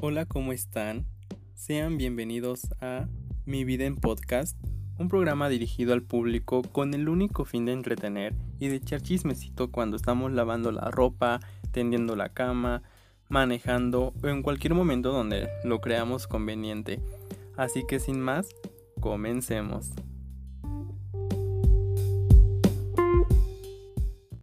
Hola, ¿cómo están? Sean bienvenidos a Mi Vida en Podcast, un programa dirigido al público con el único fin de entretener y de echar chismecito cuando estamos lavando la ropa, tendiendo la cama, manejando o en cualquier momento donde lo creamos conveniente. Así que sin más, comencemos.